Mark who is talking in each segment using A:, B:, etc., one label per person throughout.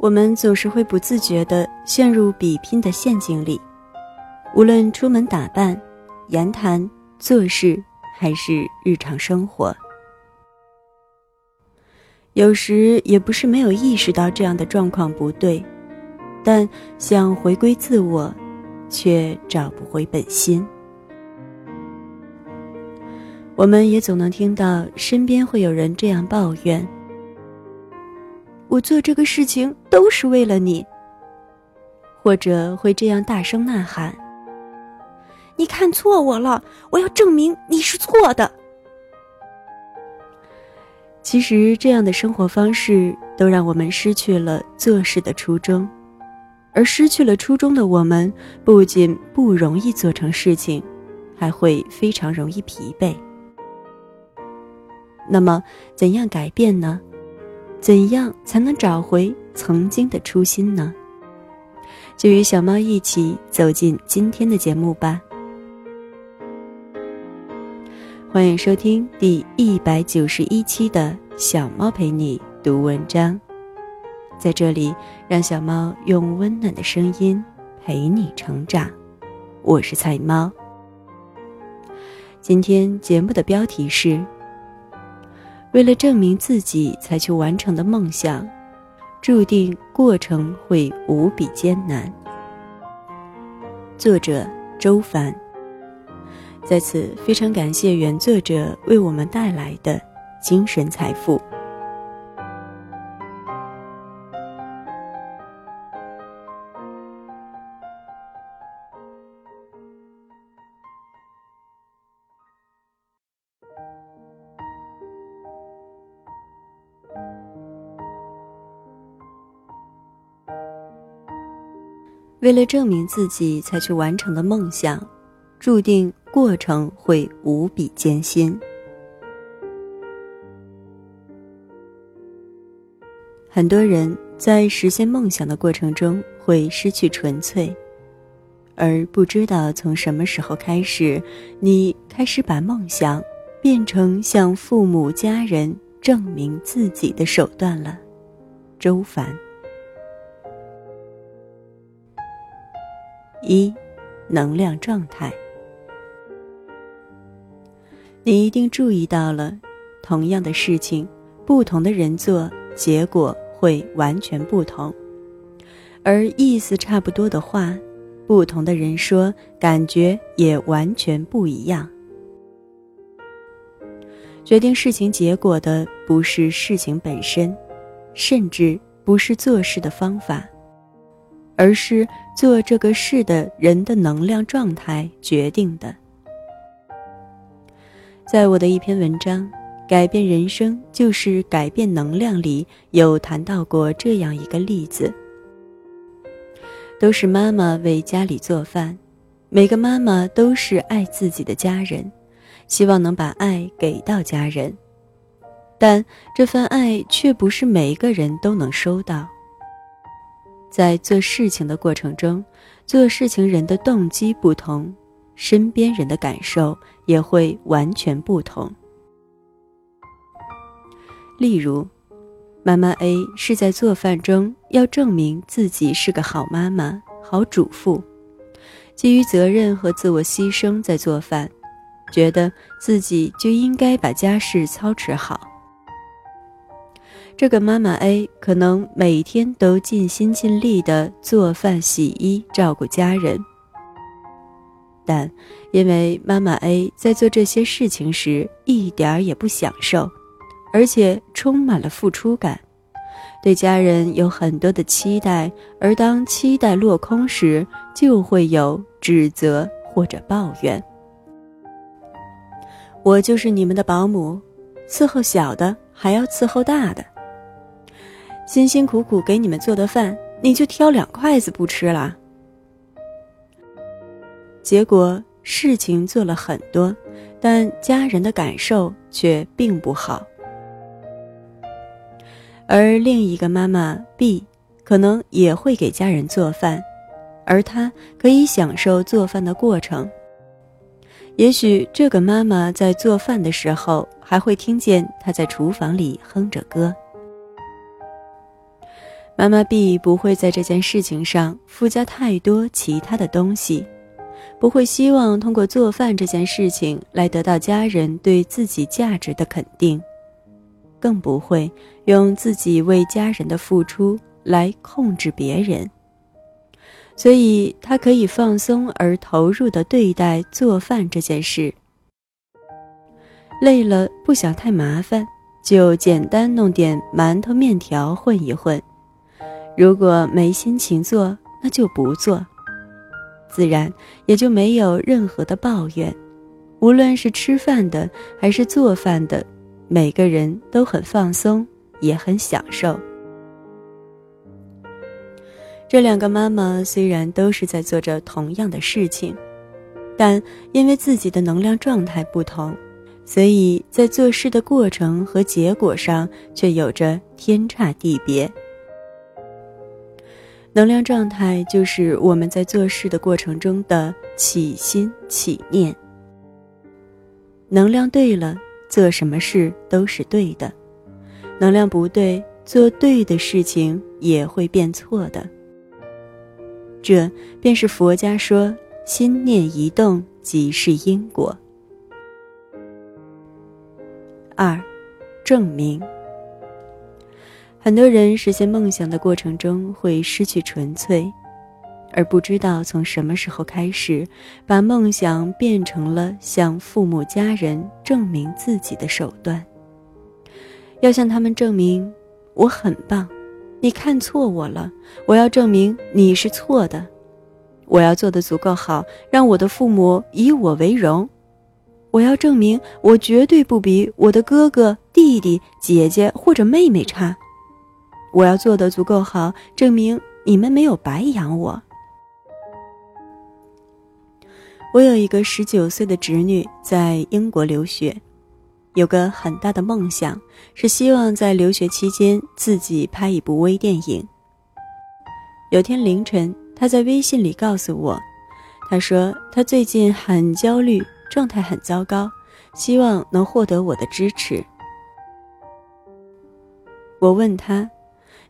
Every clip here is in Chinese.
A: 我们总是会不自觉地陷入比拼的陷阱里，无论出门打扮、言谈、做事，还是日常生活。有时也不是没有意识到这样的状况不对，但想回归自我，却找不回本心。我们也总能听到身边会有人这样抱怨：“我做这个事情都是为了你。”或者会这样大声呐喊：“你看错我了，我要证明你是错的。”其实，这样的生活方式都让我们失去了做事的初衷，而失去了初衷的我们，不仅不容易做成事情，还会非常容易疲惫。那么，怎样改变呢？怎样才能找回曾经的初心呢？就与小猫一起走进今天的节目吧。欢迎收听第一百九十一期的小猫陪你读文章，在这里，让小猫用温暖的声音陪你成长。我是菜猫。今天节目的标题是：为了证明自己才去完成的梦想，注定过程会无比艰难。作者：周凡。在此，非常感谢原作者为我们带来的精神财富。为了证明自己才去完成的梦想，注定。过程会无比艰辛，很多人在实现梦想的过程中会失去纯粹，而不知道从什么时候开始，你开始把梦想变成向父母家人证明自己的手段了。周凡，一，能量状态。你一定注意到了，同样的事情，不同的人做，结果会完全不同；而意思差不多的话，不同的人说，感觉也完全不一样。决定事情结果的不是事情本身，甚至不是做事的方法，而是做这个事的人的能量状态决定的。在我的一篇文章《改变人生就是改变能量》里，有谈到过这样一个例子：都是妈妈为家里做饭，每个妈妈都是爱自己的家人，希望能把爱给到家人，但这份爱却不是每一个人都能收到。在做事情的过程中，做事情人的动机不同。身边人的感受也会完全不同。例如，妈妈 A 是在做饭中要证明自己是个好妈妈、好主妇，基于责任和自我牺牲在做饭，觉得自己就应该把家事操持好。这个妈妈 A 可能每天都尽心尽力的做饭、洗衣、照顾家人。但因为妈妈 A 在做这些事情时一点儿也不享受，而且充满了付出感，对家人有很多的期待，而当期待落空时，就会有指责或者抱怨。我就是你们的保姆，伺候小的还要伺候大的，辛辛苦苦给你们做的饭，你就挑两筷子不吃啦。结果事情做了很多，但家人的感受却并不好。而另一个妈妈 B 可能也会给家人做饭，而她可以享受做饭的过程。也许这个妈妈在做饭的时候，还会听见她在厨房里哼着歌。妈妈 B 不会在这件事情上附加太多其他的东西，不会希望通过做饭这件事情来得到家人对自己价值的肯定，更不会用自己为家人的付出来控制别人。所以，他可以放松而投入地对待做饭这件事。累了不想太麻烦，就简单弄点馒头、面条混一混。如果没心情做，那就不做，自然也就没有任何的抱怨。无论是吃饭的还是做饭的，每个人都很放松，也很享受。这两个妈妈虽然都是在做着同样的事情，但因为自己的能量状态不同，所以在做事的过程和结果上却有着天差地别。能量状态就是我们在做事的过程中的起心起念。能量对了，做什么事都是对的；能量不对，做对的事情也会变错的。这便是佛家说“心念一动即是因果”。二，证明。很多人实现梦想的过程中会失去纯粹，而不知道从什么时候开始，把梦想变成了向父母家人证明自己的手段。要向他们证明我很棒，你看错我了，我要证明你是错的，我要做的足够好，让我的父母以我为荣，我要证明我绝对不比我的哥哥、弟弟、姐姐或者妹妹差。我要做的足够好，证明你们没有白养我。我有一个十九岁的侄女在英国留学，有个很大的梦想，是希望在留学期间自己拍一部微电影。有天凌晨，她在微信里告诉我，她说她最近很焦虑，状态很糟糕，希望能获得我的支持。我问她。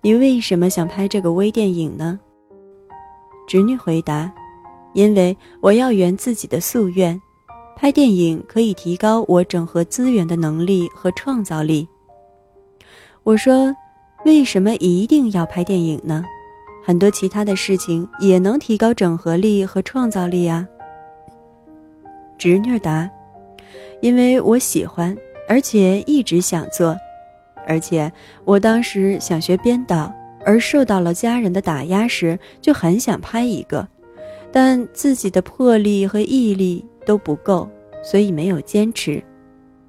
A: 你为什么想拍这个微电影呢？侄女回答：“因为我要圆自己的夙愿，拍电影可以提高我整合资源的能力和创造力。”我说：“为什么一定要拍电影呢？很多其他的事情也能提高整合力和创造力啊。”侄女答：“因为我喜欢，而且一直想做。”而且我当时想学编导，而受到了家人的打压时，就很想拍一个，但自己的魄力和毅力都不够，所以没有坚持。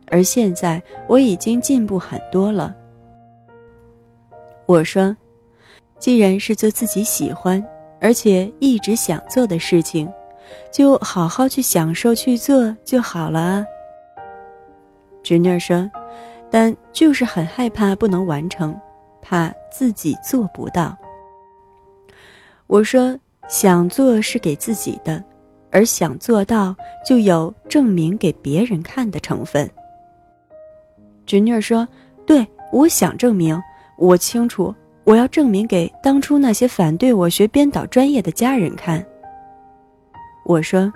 A: 而现在我已经进步很多了。我说，既然是做自己喜欢而且一直想做的事情，就好好去享受去做就好了啊。侄女说。但就是很害怕不能完成，怕自己做不到。我说想做是给自己的，而想做到就有证明给别人看的成分。侄女儿说：“对，我想证明，我清楚，我要证明给当初那些反对我学编导专业的家人看。”我说：“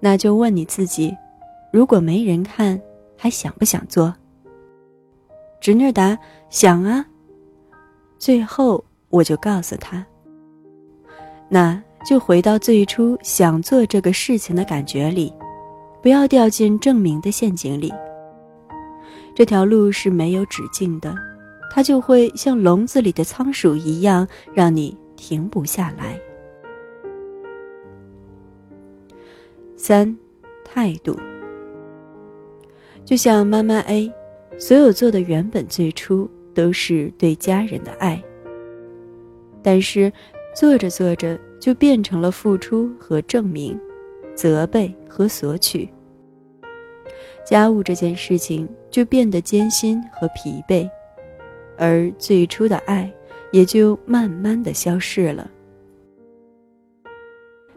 A: 那就问你自己，如果没人看，还想不想做？”侄女答：“想啊。”最后，我就告诉他：“那就回到最初想做这个事情的感觉里，不要掉进证明的陷阱里。这条路是没有止境的，它就会像笼子里的仓鼠一样，让你停不下来。”三，态度，就像妈妈 A。所有做的原本最初都是对家人的爱，但是做着做着就变成了付出和证明，责备和索取。家务这件事情就变得艰辛和疲惫，而最初的爱也就慢慢的消逝了。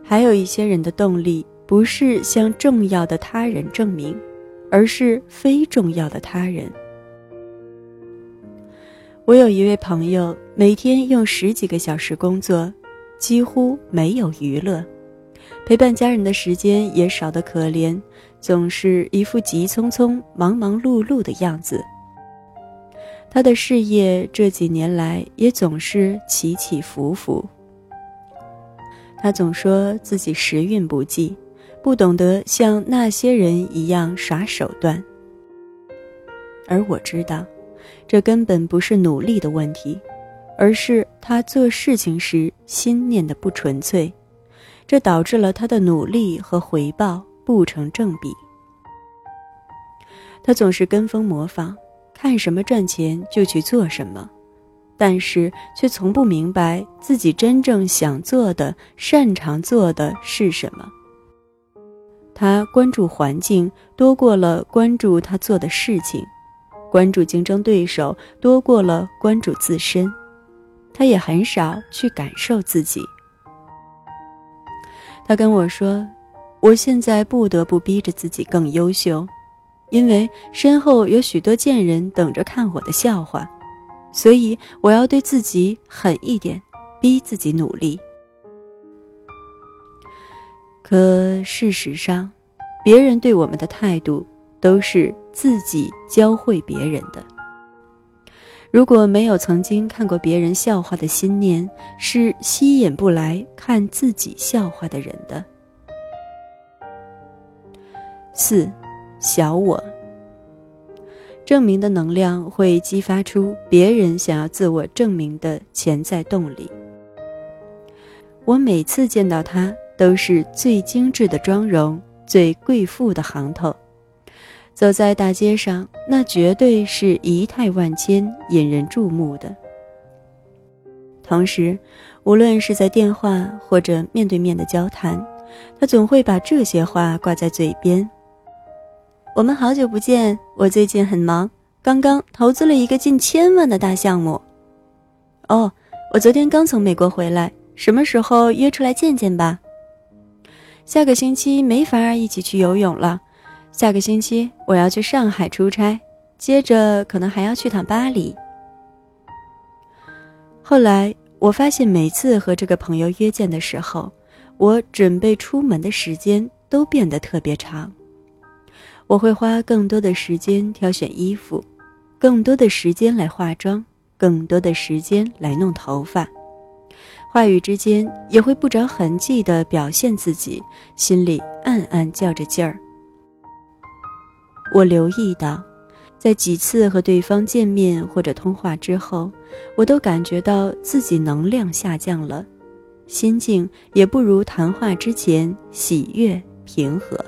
A: 还有一些人的动力不是向重要的他人证明。而是非重要的他人。我有一位朋友，每天用十几个小时工作，几乎没有娱乐，陪伴家人的时间也少得可怜，总是一副急匆匆、忙忙碌碌的样子。他的事业这几年来也总是起起伏伏。他总说自己时运不济，不懂得像那些人一样耍手段，而我知道。这根本不是努力的问题，而是他做事情时心念的不纯粹，这导致了他的努力和回报不成正比。他总是跟风模仿，看什么赚钱就去做什么，但是却从不明白自己真正想做的、擅长做的是什么。他关注环境多过了关注他做的事情。关注竞争对手多过了关注自身，他也很少去感受自己。他跟我说：“我现在不得不逼着自己更优秀，因为身后有许多贱人等着看我的笑话，所以我要对自己狠一点，逼自己努力。”可事实上，别人对我们的态度。都是自己教会别人的。如果没有曾经看过别人笑话的心念，是吸引不来看自己笑话的人的。四，小我。证明的能量会激发出别人想要自我证明的潜在动力。我每次见到他，都是最精致的妆容，最贵妇的行头。走在大街上，那绝对是仪态万千、引人注目的。同时，无论是在电话或者面对面的交谈，他总会把这些话挂在嘴边：“我们好久不见，我最近很忙，刚刚投资了一个近千万的大项目。哦，我昨天刚从美国回来，什么时候约出来见见吧？下个星期没法儿一起去游泳了。”下个星期我要去上海出差，接着可能还要去趟巴黎。后来我发现，每次和这个朋友约见的时候，我准备出门的时间都变得特别长。我会花更多的时间挑选衣服，更多的时间来化妆，更多的时间来弄头发，话语之间也会不着痕迹地表现自己，心里暗暗较着劲儿。我留意到，在几次和对方见面或者通话之后，我都感觉到自己能量下降了，心境也不如谈话之前喜悦平和。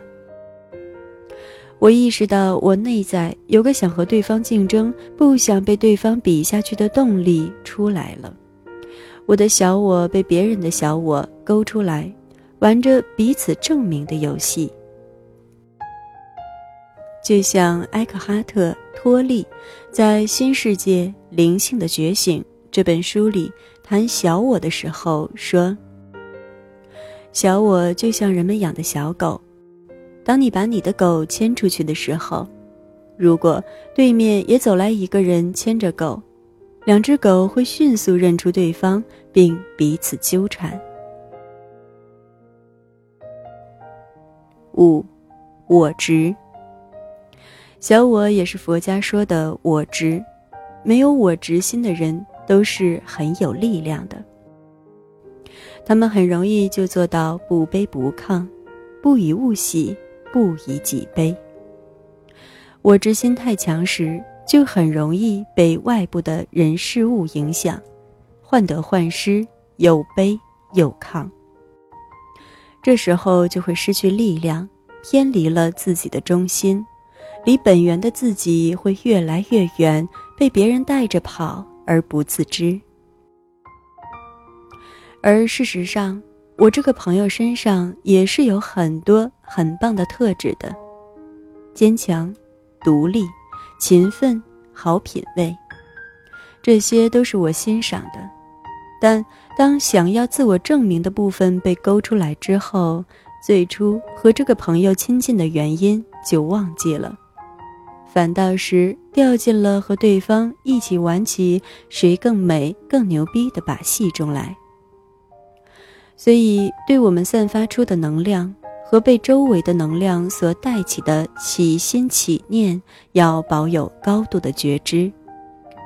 A: 我意识到，我内在有个想和对方竞争、不想被对方比下去的动力出来了。我的小我被别人的小我勾出来，玩着彼此证明的游戏。就像埃克哈特·托利在《新世界灵性的觉醒》这本书里谈小我的时候说：“小我就像人们养的小狗，当你把你的狗牵出去的时候，如果对面也走来一个人牵着狗，两只狗会迅速认出对方，并彼此纠缠。”五，我执。小我也是佛家说的我执，没有我执心的人都是很有力量的。他们很容易就做到不卑不亢，不以物喜，不以己悲。我执心太强时，就很容易被外部的人事物影响，患得患失，又悲又亢。这时候就会失去力量，偏离了自己的中心。离本源的自己会越来越远，被别人带着跑而不自知。而事实上，我这个朋友身上也是有很多很棒的特质的：坚强、独立、勤奋、好品味，这些都是我欣赏的。但当想要自我证明的部分被勾出来之后，最初和这个朋友亲近的原因就忘记了。反倒是掉进了和对方一起玩起谁更美、更牛逼的把戏中来。所以，对我们散发出的能量和被周围的能量所带起的起心起念，要保有高度的觉知，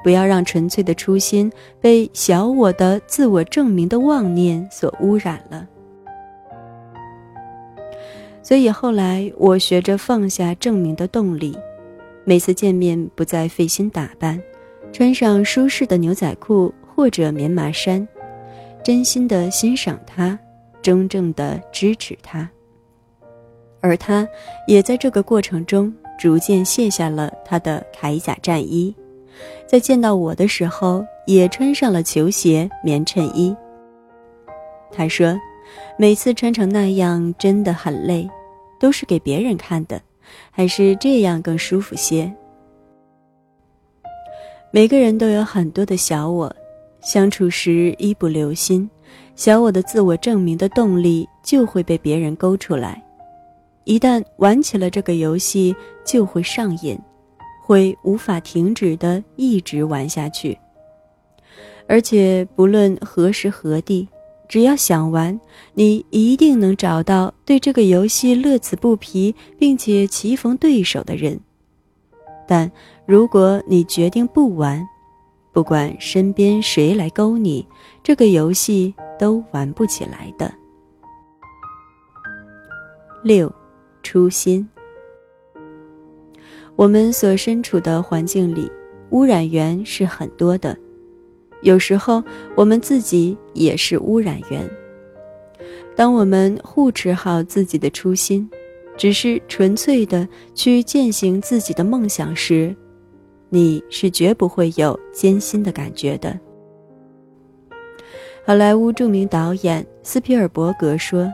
A: 不要让纯粹的初心被小我的自我证明的妄念所污染了。所以后来，我学着放下证明的动力，每次见面不再费心打扮，穿上舒适的牛仔裤或者棉麻衫。真心的欣赏他，真正的支持他，而他也在这个过程中逐渐卸下了他的铠甲战衣，在见到我的时候也穿上了球鞋、棉衬衣。他说：“每次穿成那样真的很累，都是给别人看的，还是这样更舒服些。”每个人都有很多的小我。相处时一不留心，小我的自我证明的动力就会被别人勾出来。一旦玩起了这个游戏，就会上瘾，会无法停止的一直玩下去。而且不论何时何地，只要想玩，你一定能找到对这个游戏乐此不疲，并且棋逢对手的人。但如果你决定不玩，不管身边谁来勾你，这个游戏都玩不起来的。六，初心。我们所身处的环境里，污染源是很多的，有时候我们自己也是污染源。当我们护持好自己的初心，只是纯粹的去践行自己的梦想时，你是绝不会有艰辛的感觉的。好莱坞著名导演斯皮尔伯格说：“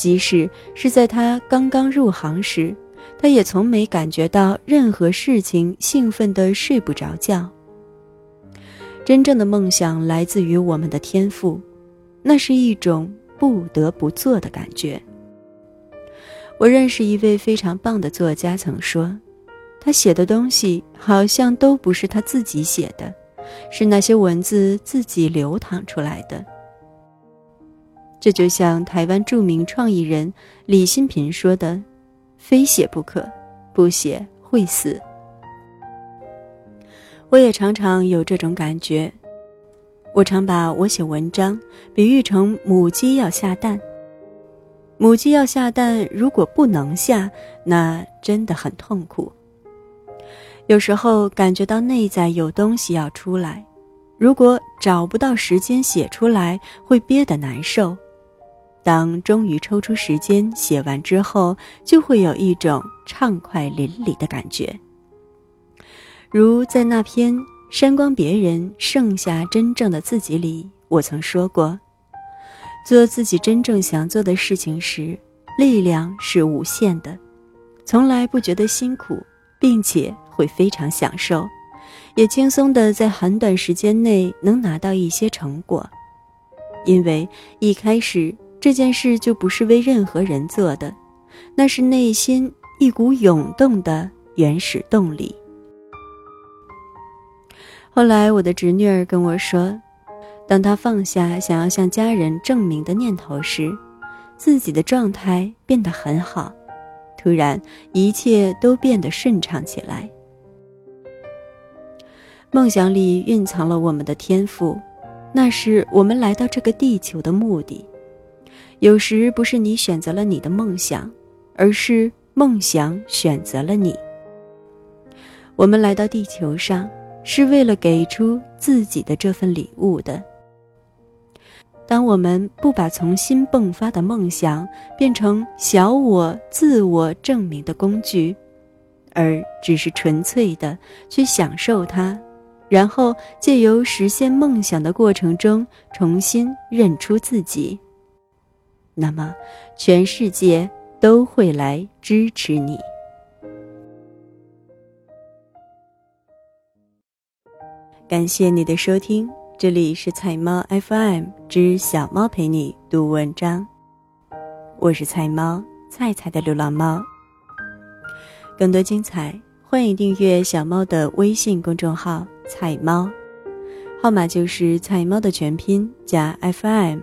A: 即使是在他刚刚入行时，他也从没感觉到任何事情兴奋的睡不着觉。真正的梦想来自于我们的天赋，那是一种不得不做的感觉。”我认识一位非常棒的作家曾说。他写的东西好像都不是他自己写的，是那些文字自己流淌出来的。这就像台湾著名创意人李新平说的：“非写不可，不写会死。”我也常常有这种感觉。我常把我写文章比喻成母鸡要下蛋。母鸡要下蛋，如果不能下，那真的很痛苦。有时候感觉到内在有东西要出来，如果找不到时间写出来，会憋得难受。当终于抽出时间写完之后，就会有一种畅快淋漓的感觉。如在那篇《删光别人，剩下真正的自己》里，我曾说过：做自己真正想做的事情时，力量是无限的，从来不觉得辛苦，并且。会非常享受，也轻松的在很短时间内能拿到一些成果，因为一开始这件事就不是为任何人做的，那是内心一股涌动的原始动力。后来我的侄女儿跟我说，当她放下想要向家人证明的念头时，自己的状态变得很好，突然一切都变得顺畅起来。梦想里蕴藏了我们的天赋，那是我们来到这个地球的目的。有时不是你选择了你的梦想，而是梦想选择了你。我们来到地球上是为了给出自己的这份礼物的。当我们不把从心迸发的梦想变成小我自我证明的工具，而只是纯粹的去享受它。然后借由实现梦想的过程中重新认出自己，那么全世界都会来支持你。感谢你的收听，这里是菜猫 FM 之小猫陪你读文章，我是菜猫菜菜的流浪猫。更多精彩。欢迎订阅小猫的微信公众号“菜猫”，号码就是“菜猫”的全拼加 FM。